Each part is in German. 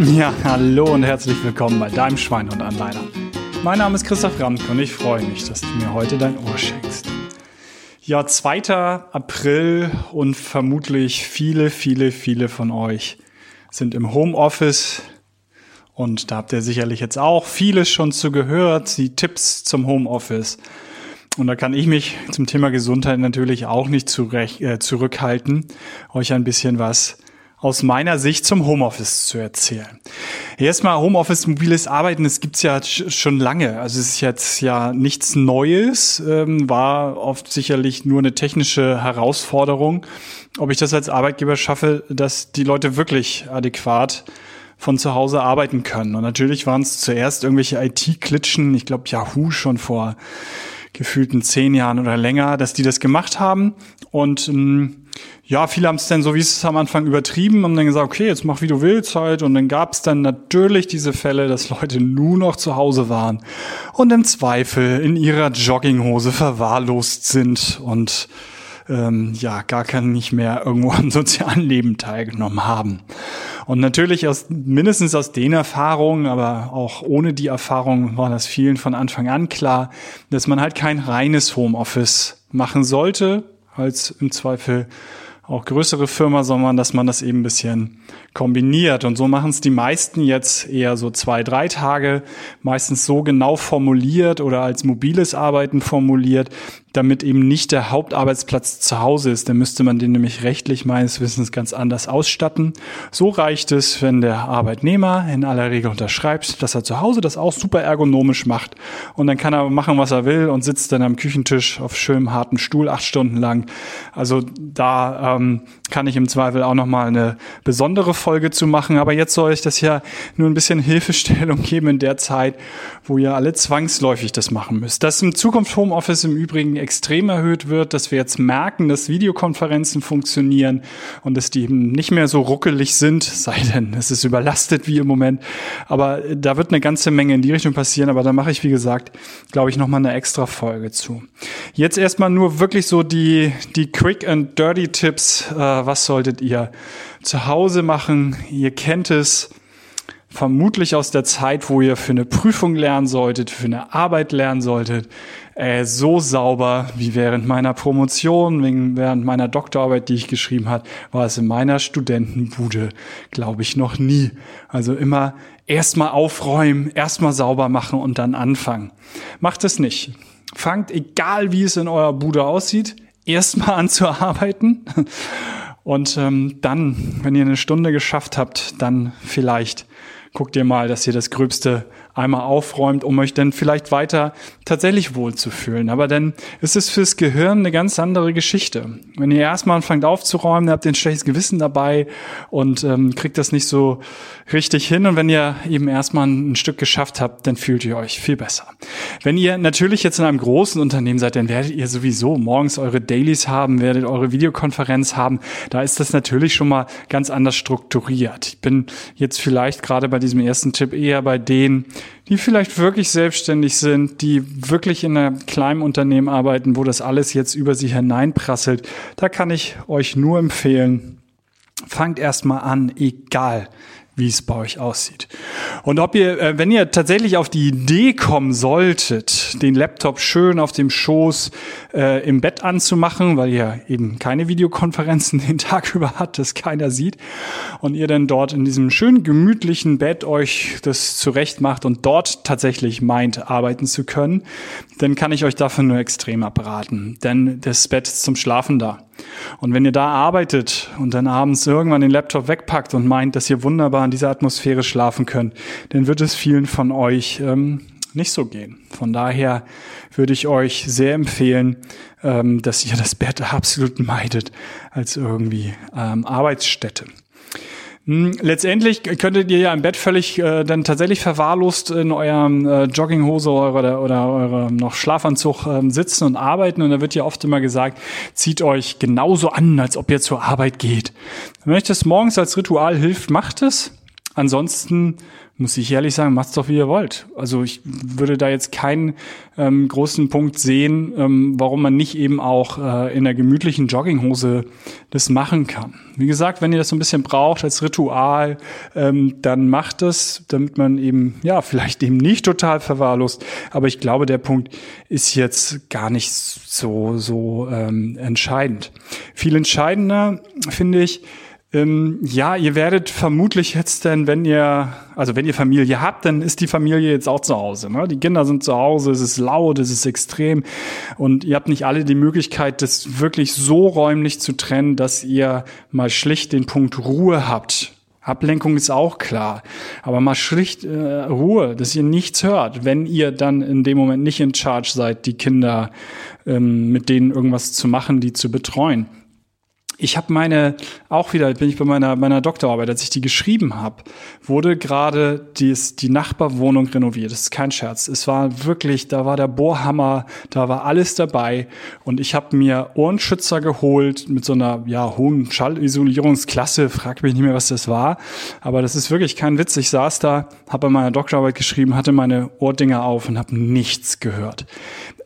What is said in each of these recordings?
Ja, hallo und herzlich willkommen bei deinem Schweinhund Anleiter. Mein Name ist Christoph Ramk und ich freue mich, dass du mir heute dein Ohr schenkst. Ja, 2. April und vermutlich viele, viele, viele von euch sind im Homeoffice und da habt ihr sicherlich jetzt auch vieles schon zu gehört, die Tipps zum Homeoffice. Und da kann ich mich zum Thema Gesundheit natürlich auch nicht zurecht, äh, zurückhalten, euch ein bisschen was aus meiner Sicht zum Homeoffice zu erzählen. Erstmal Homeoffice, mobiles Arbeiten, das gibt's ja schon lange. Also es ist jetzt ja nichts Neues, ähm, war oft sicherlich nur eine technische Herausforderung, ob ich das als Arbeitgeber schaffe, dass die Leute wirklich adäquat von zu Hause arbeiten können. Und natürlich waren es zuerst irgendwelche IT-Klitschen, ich glaube Yahoo schon vor gefühlten zehn Jahren oder länger, dass die das gemacht haben. Und ähm, ja, viele haben es dann so, wie es am Anfang übertrieben, haben dann gesagt, okay, jetzt mach wie du willst halt. Und dann gab es dann natürlich diese Fälle, dass Leute nur noch zu Hause waren und im Zweifel in ihrer Jogginghose verwahrlost sind und ähm, ja, gar kein nicht mehr irgendwo am sozialen Leben teilgenommen haben. Und natürlich aus, mindestens aus den Erfahrungen, aber auch ohne die Erfahrung war das vielen von Anfang an klar, dass man halt kein reines Homeoffice machen sollte, als im Zweifel auch größere Firma, sondern dass man das eben ein bisschen kombiniert. Und so machen es die meisten jetzt eher so zwei, drei Tage, meistens so genau formuliert oder als mobiles Arbeiten formuliert, damit eben nicht der Hauptarbeitsplatz zu Hause ist. Dann müsste man den nämlich rechtlich meines Wissens ganz anders ausstatten. So reicht es, wenn der Arbeitnehmer in aller Regel unterschreibt, dass er zu Hause das auch super ergonomisch macht. Und dann kann er machen, was er will und sitzt dann am Küchentisch auf schönem harten Stuhl acht Stunden lang. Also da ähm, kann ich im Zweifel auch nochmal eine besondere Folge zu machen. Aber jetzt soll ich das ja nur ein bisschen Hilfestellung geben in der Zeit, wo ihr alle zwangsläufig das machen müsst. Dass im Zukunft Homeoffice im Übrigen extrem erhöht wird, dass wir jetzt merken, dass Videokonferenzen funktionieren und dass die eben nicht mehr so ruckelig sind, sei denn es ist überlastet wie im Moment. Aber da wird eine ganze Menge in die Richtung passieren. Aber da mache ich, wie gesagt, glaube ich, nochmal eine extra Folge zu. Jetzt erstmal nur wirklich so die, die Quick and Dirty Tipps. Äh, was solltet ihr zu Hause machen? Ihr kennt es vermutlich aus der Zeit, wo ihr für eine Prüfung lernen solltet, für eine Arbeit lernen solltet, äh, so sauber wie während meiner Promotion, während meiner Doktorarbeit, die ich geschrieben hat, war es in meiner Studentenbude, glaube ich, noch nie. Also immer erstmal aufräumen, erstmal sauber machen und dann anfangen. Macht es nicht. Fangt, egal wie es in eurer Bude aussieht, erstmal an zu arbeiten. Und ähm, dann, wenn ihr eine Stunde geschafft habt, dann vielleicht guckt ihr mal, dass ihr das Gröbste einmal aufräumt, um euch dann vielleicht weiter tatsächlich wohlzufühlen. Aber dann ist es fürs Gehirn eine ganz andere Geschichte. Wenn ihr erstmal anfangt aufzuräumen, habt ihr ein schlechtes Gewissen dabei und ähm, kriegt das nicht so richtig hin. Und wenn ihr eben erstmal ein Stück geschafft habt, dann fühlt ihr euch viel besser. Wenn ihr natürlich jetzt in einem großen Unternehmen seid, dann werdet ihr sowieso morgens eure Dailies haben, werdet eure Videokonferenz haben. Da ist das natürlich schon mal ganz anders strukturiert. Ich bin jetzt vielleicht gerade bei diesem ersten Tipp eher bei denen, die vielleicht wirklich selbstständig sind, die wirklich in einem kleinen Unternehmen arbeiten, wo das alles jetzt über sie hineinprasselt, da kann ich euch nur empfehlen, fangt erstmal an, egal wie es bei euch aussieht. Und ob ihr, äh, wenn ihr tatsächlich auf die Idee kommen solltet, den Laptop schön auf dem Schoß äh, im Bett anzumachen, weil ihr eben keine Videokonferenzen den Tag über habt, das keiner sieht, und ihr dann dort in diesem schönen gemütlichen Bett euch das zurecht macht und dort tatsächlich meint, arbeiten zu können, dann kann ich euch dafür nur extrem abraten. Denn das Bett ist zum Schlafen da. Und wenn ihr da arbeitet und dann abends irgendwann den Laptop wegpackt und meint, dass ihr wunderbar in dieser Atmosphäre schlafen könnt, dann wird es vielen von euch ähm, nicht so gehen. Von daher würde ich euch sehr empfehlen, ähm, dass ihr das Bett absolut meidet als irgendwie ähm, Arbeitsstätte. Hm, letztendlich könntet ihr ja im Bett völlig äh, dann tatsächlich verwahrlost in eurem äh, Jogginghose oder, oder eurem noch Schlafanzug äh, sitzen und arbeiten. Und da wird ja oft immer gesagt, zieht euch genauso an, als ob ihr zur Arbeit geht. Wenn euch das morgens als Ritual hilft, macht es. Ansonsten muss ich ehrlich sagen, macht's doch wie ihr wollt. Also ich würde da jetzt keinen ähm, großen Punkt sehen, ähm, warum man nicht eben auch äh, in der gemütlichen Jogginghose das machen kann. Wie gesagt, wenn ihr das so ein bisschen braucht als Ritual, ähm, dann macht es, damit man eben, ja, vielleicht eben nicht total verwahrlost. Aber ich glaube, der Punkt ist jetzt gar nicht so, so ähm, entscheidend. Viel entscheidender finde ich, ähm, ja, ihr werdet vermutlich jetzt denn, wenn ihr, also wenn ihr Familie habt, dann ist die Familie jetzt auch zu Hause. Ne? Die Kinder sind zu Hause, es ist laut, es ist extrem und ihr habt nicht alle die Möglichkeit, das wirklich so räumlich zu trennen, dass ihr mal schlicht den Punkt Ruhe habt. Ablenkung ist auch klar, aber mal schlicht äh, Ruhe, dass ihr nichts hört, wenn ihr dann in dem Moment nicht in Charge seid, die Kinder ähm, mit denen irgendwas zu machen, die zu betreuen. Ich habe meine, auch wieder bin ich bei meiner, meiner Doktorarbeit, als ich die geschrieben habe, wurde gerade die, die Nachbarwohnung renoviert. Das ist kein Scherz. Es war wirklich, da war der Bohrhammer, da war alles dabei. Und ich habe mir Ohrenschützer geholt mit so einer ja, hohen Schallisolierungsklasse. Frag mich nicht mehr, was das war. Aber das ist wirklich kein Witz. Ich saß da, habe bei meiner Doktorarbeit geschrieben, hatte meine Ohrdinger auf und habe nichts gehört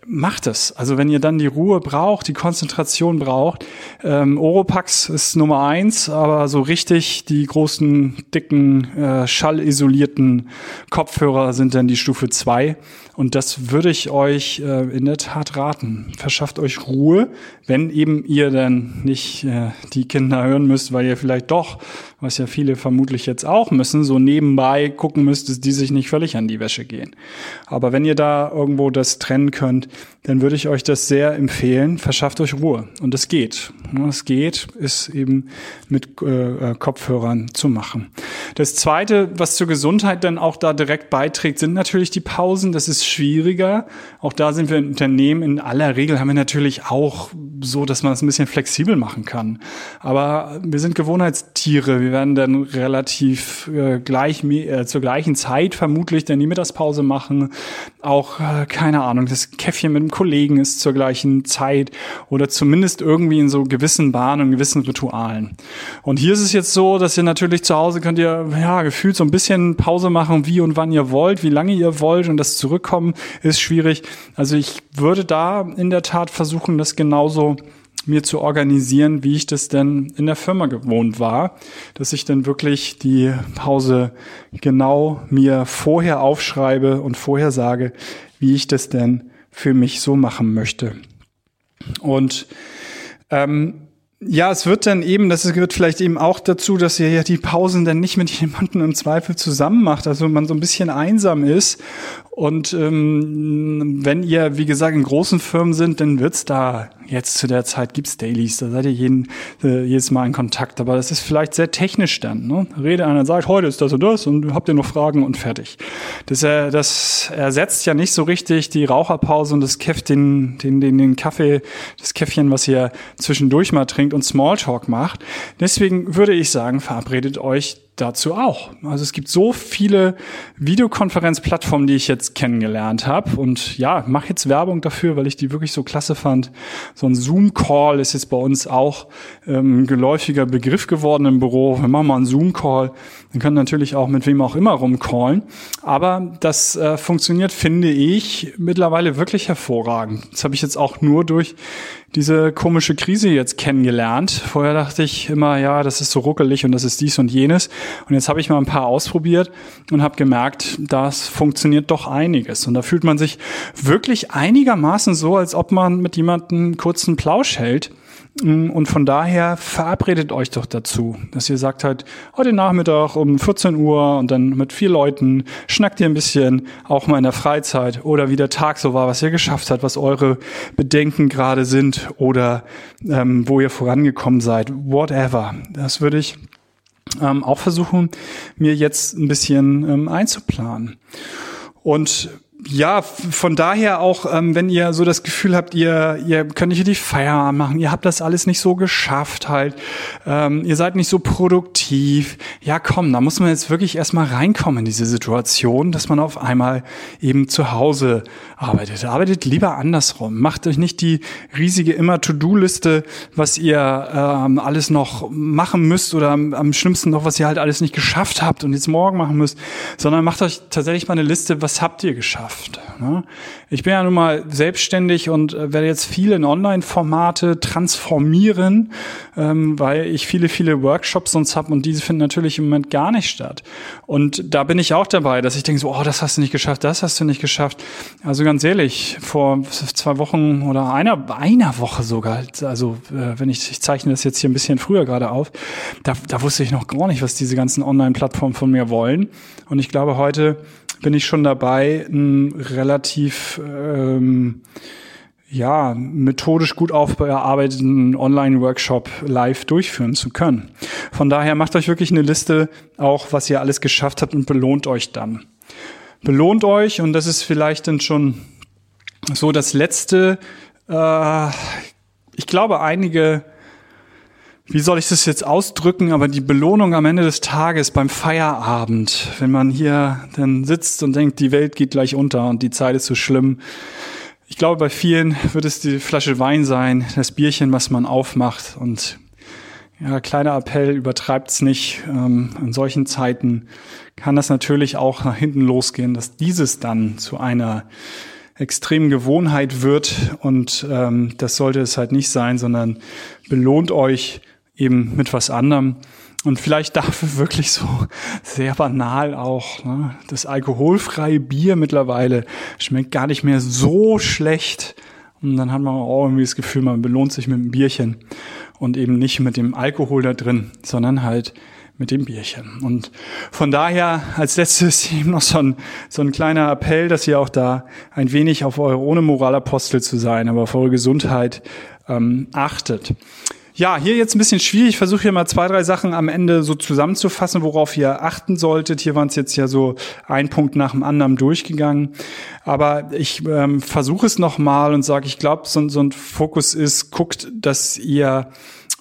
macht es. Also wenn ihr dann die Ruhe braucht, die Konzentration braucht, ähm, Oropax ist Nummer eins, aber so richtig die großen, dicken, äh, schallisolierten Kopfhörer sind dann die Stufe zwei. Und das würde ich euch äh, in der Tat raten. Verschafft euch Ruhe, wenn eben ihr dann nicht äh, die Kinder hören müsst, weil ihr vielleicht doch, was ja viele vermutlich jetzt auch müssen, so nebenbei gucken müsst, dass die sich nicht völlig an die Wäsche gehen. Aber wenn ihr da irgendwo das trennen könnt, dann würde ich euch das sehr empfehlen. Verschafft euch Ruhe. Und es geht. Es geht, ist eben mit äh, äh, Kopfhörern zu machen. Das Zweite, was zur Gesundheit dann auch da direkt beiträgt, sind natürlich die Pausen. Das ist schwieriger. Auch da sind wir im Unternehmen. In aller Regel haben wir natürlich auch so, dass man es ein bisschen flexibel machen kann. Aber wir sind Gewohnheitstiere. Wir werden dann relativ äh, gleich äh, zur gleichen Zeit vermutlich dann die Mittagspause machen. Auch, äh, keine Ahnung, das Käffchen mit dem Kollegen ist zur gleichen Zeit oder zumindest irgendwie in so gewissen Bahnen und gewissen Ritualen. Und hier ist es jetzt so, dass ihr natürlich zu Hause könnt ihr, ja, gefühlt so ein bisschen Pause machen, wie und wann ihr wollt, wie lange ihr wollt und das Zurückkommen ist schwierig. Also ich würde da in der Tat versuchen, das genauso mir zu organisieren, wie ich das denn in der Firma gewohnt war, dass ich dann wirklich die Pause genau mir vorher aufschreibe und vorher sage, wie ich das denn für mich so machen möchte. Und ähm, ja, es wird dann eben, das gehört vielleicht eben auch dazu, dass ihr ja die Pausen dann nicht mit jemandem im Zweifel zusammen macht, also man so ein bisschen einsam ist und ähm, wenn ihr, wie gesagt, in großen Firmen sind, dann wird's da jetzt zu der Zeit gibt's Dailies, da seid ihr jeden, äh, jedes Mal in Kontakt. Aber das ist vielleicht sehr technisch dann. Ne? Rede einer sagt, heute ist das und das und habt ihr noch Fragen und fertig. Das, äh, das ersetzt ja nicht so richtig die Raucherpause und das Käff, den, den, den, den Kaffee, das Käffchen, was ihr zwischendurch mal trinkt und Smalltalk macht. Deswegen würde ich sagen, verabredet euch dazu auch. Also es gibt so viele Videokonferenzplattformen, die ich jetzt kennengelernt habe. Und ja, mache jetzt Werbung dafür, weil ich die wirklich so klasse fand. So ein Zoom-Call ist jetzt bei uns auch ähm, geläufiger Begriff geworden im Büro. Wir machen mal einen Zoom-Call. Dann können natürlich auch mit wem auch immer rumcallen. Aber das äh, funktioniert, finde ich, mittlerweile wirklich hervorragend. Das habe ich jetzt auch nur durch diese komische Krise jetzt kennengelernt. Vorher dachte ich immer, ja, das ist so ruckelig und das ist dies und jenes. Und jetzt habe ich mal ein paar ausprobiert und habe gemerkt, das funktioniert doch einiges. Und da fühlt man sich wirklich einigermaßen so, als ob man mit jemandem kurzen Plausch hält und von daher verabredet euch doch dazu, dass ihr sagt halt, heute Nachmittag um 14 Uhr und dann mit vier Leuten schnackt ihr ein bisschen, auch mal in der Freizeit oder wie der Tag so war, was ihr geschafft habt, was eure Bedenken gerade sind oder ähm, wo ihr vorangekommen seid, whatever. Das würde ich ähm, auch versuchen, mir jetzt ein bisschen ähm, einzuplanen. Und ja, von daher auch, ähm, wenn ihr so das Gefühl habt, ihr, ihr könnt nicht die Feierabend machen, ihr habt das alles nicht so geschafft halt, ähm, ihr seid nicht so produktiv. Ja, komm, da muss man jetzt wirklich erstmal reinkommen in diese Situation, dass man auf einmal eben zu Hause arbeitet. Arbeitet lieber andersrum. Macht euch nicht die riesige immer To-Do-Liste, was ihr ähm, alles noch machen müsst oder am, am schlimmsten noch, was ihr halt alles nicht geschafft habt und jetzt morgen machen müsst, sondern macht euch tatsächlich mal eine Liste, was habt ihr geschafft Kraft. Ne? Ich bin ja nun mal selbstständig und äh, werde jetzt viele in Online-Formate transformieren, ähm, weil ich viele, viele Workshops sonst habe und diese finden natürlich im Moment gar nicht statt. Und da bin ich auch dabei, dass ich denke so, oh, das hast du nicht geschafft, das hast du nicht geschafft. Also ganz ehrlich, vor zwei Wochen oder einer, einer Woche sogar, also äh, wenn ich, ich zeichne das jetzt hier ein bisschen früher gerade auf, da, da wusste ich noch gar nicht, was diese ganzen Online-Plattformen von mir wollen. Und ich glaube, heute bin ich schon dabei, einen relativ ähm, ja, methodisch gut aufbearbeiteten Online-Workshop live durchführen zu können. Von daher macht euch wirklich eine Liste, auch was ihr alles geschafft habt und belohnt euch dann. Belohnt euch und das ist vielleicht dann schon so das letzte. Äh, ich glaube, einige wie soll ich das jetzt ausdrücken, aber die Belohnung am Ende des Tages beim Feierabend, wenn man hier dann sitzt und denkt, die Welt geht gleich unter und die Zeit ist so schlimm. Ich glaube, bei vielen wird es die Flasche Wein sein, das Bierchen, was man aufmacht und ja, kleiner Appell, übertreibt's nicht. Ähm, in solchen Zeiten kann das natürlich auch nach hinten losgehen, dass dieses dann zu einer extremen Gewohnheit wird und ähm, das sollte es halt nicht sein, sondern belohnt euch eben mit was anderem. Und vielleicht dafür wirklich so sehr banal auch. Ne? Das alkoholfreie Bier mittlerweile schmeckt gar nicht mehr so schlecht. Und dann hat man auch irgendwie das Gefühl, man belohnt sich mit einem Bierchen und eben nicht mit dem Alkohol da drin, sondern halt mit dem Bierchen. Und von daher als letztes eben noch so ein, so ein kleiner Appell, dass ihr auch da ein wenig auf eure, ohne Moralapostel zu sein, aber auf eure Gesundheit ähm, achtet. Ja, hier jetzt ein bisschen schwierig. Ich versuche hier mal zwei, drei Sachen am Ende so zusammenzufassen, worauf ihr achten solltet. Hier waren es jetzt ja so ein Punkt nach dem anderen durchgegangen. Aber ich ähm, versuche es nochmal und sage, ich glaube, so, so ein Fokus ist, guckt, dass ihr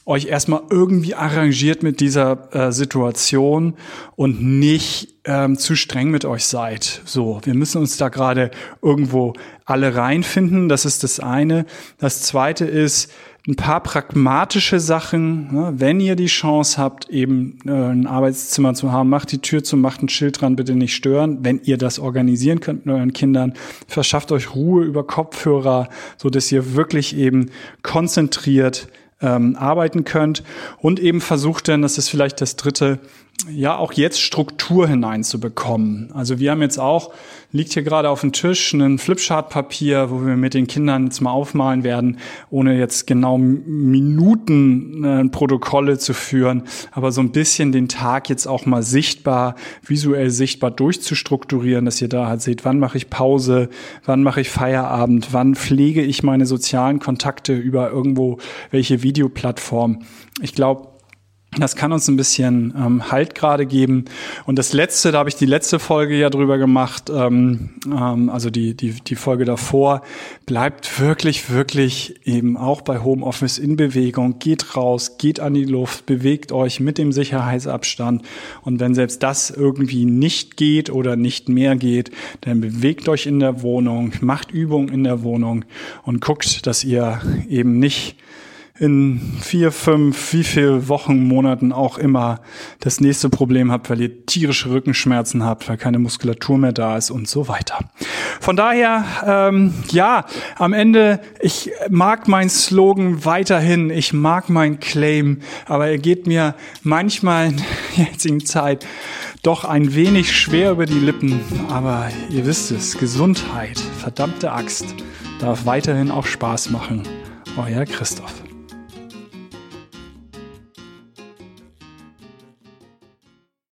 euch erstmal irgendwie arrangiert mit dieser äh, Situation und nicht ähm, zu streng mit euch seid. So, wir müssen uns da gerade irgendwo alle reinfinden. Das ist das eine. Das zweite ist, ein paar pragmatische Sachen. Ne? Wenn ihr die Chance habt, eben äh, ein Arbeitszimmer zu haben, macht die Tür zu, macht ein Schild dran, bitte nicht stören. Wenn ihr das organisieren könnt mit euren Kindern, verschafft euch Ruhe über Kopfhörer, so dass ihr wirklich eben konzentriert ähm, arbeiten könnt und eben versucht dann, das ist vielleicht das dritte, ja auch jetzt Struktur hineinzubekommen. Also wir haben jetzt auch, liegt hier gerade auf dem Tisch, ein Flipchart-Papier, wo wir mit den Kindern jetzt mal aufmalen werden, ohne jetzt genau Minuten äh, Protokolle zu führen, aber so ein bisschen den Tag jetzt auch mal sichtbar, visuell sichtbar durchzustrukturieren, dass ihr da halt seht, wann mache ich Pause, wann mache ich Feierabend, wann pflege ich meine sozialen Kontakte über irgendwo welche Videoplattform. Ich glaube, das kann uns ein bisschen ähm, Halt gerade geben. Und das letzte, da habe ich die letzte Folge ja drüber gemacht, ähm, ähm, also die, die, die Folge davor, bleibt wirklich, wirklich eben auch bei Homeoffice in Bewegung. Geht raus, geht an die Luft, bewegt euch mit dem Sicherheitsabstand. Und wenn selbst das irgendwie nicht geht oder nicht mehr geht, dann bewegt euch in der Wohnung, macht Übungen in der Wohnung und guckt, dass ihr eben nicht in vier, fünf, wie viel Wochen, Monaten auch immer das nächste Problem habt, weil ihr tierische Rückenschmerzen habt, weil keine Muskulatur mehr da ist und so weiter. Von daher, ähm, ja, am Ende, ich mag meinen Slogan weiterhin, ich mag meinen Claim, aber er geht mir manchmal in der jetzigen Zeit doch ein wenig schwer über die Lippen. Aber ihr wisst es, Gesundheit, verdammte Axt, darf weiterhin auch Spaß machen. Euer Christoph.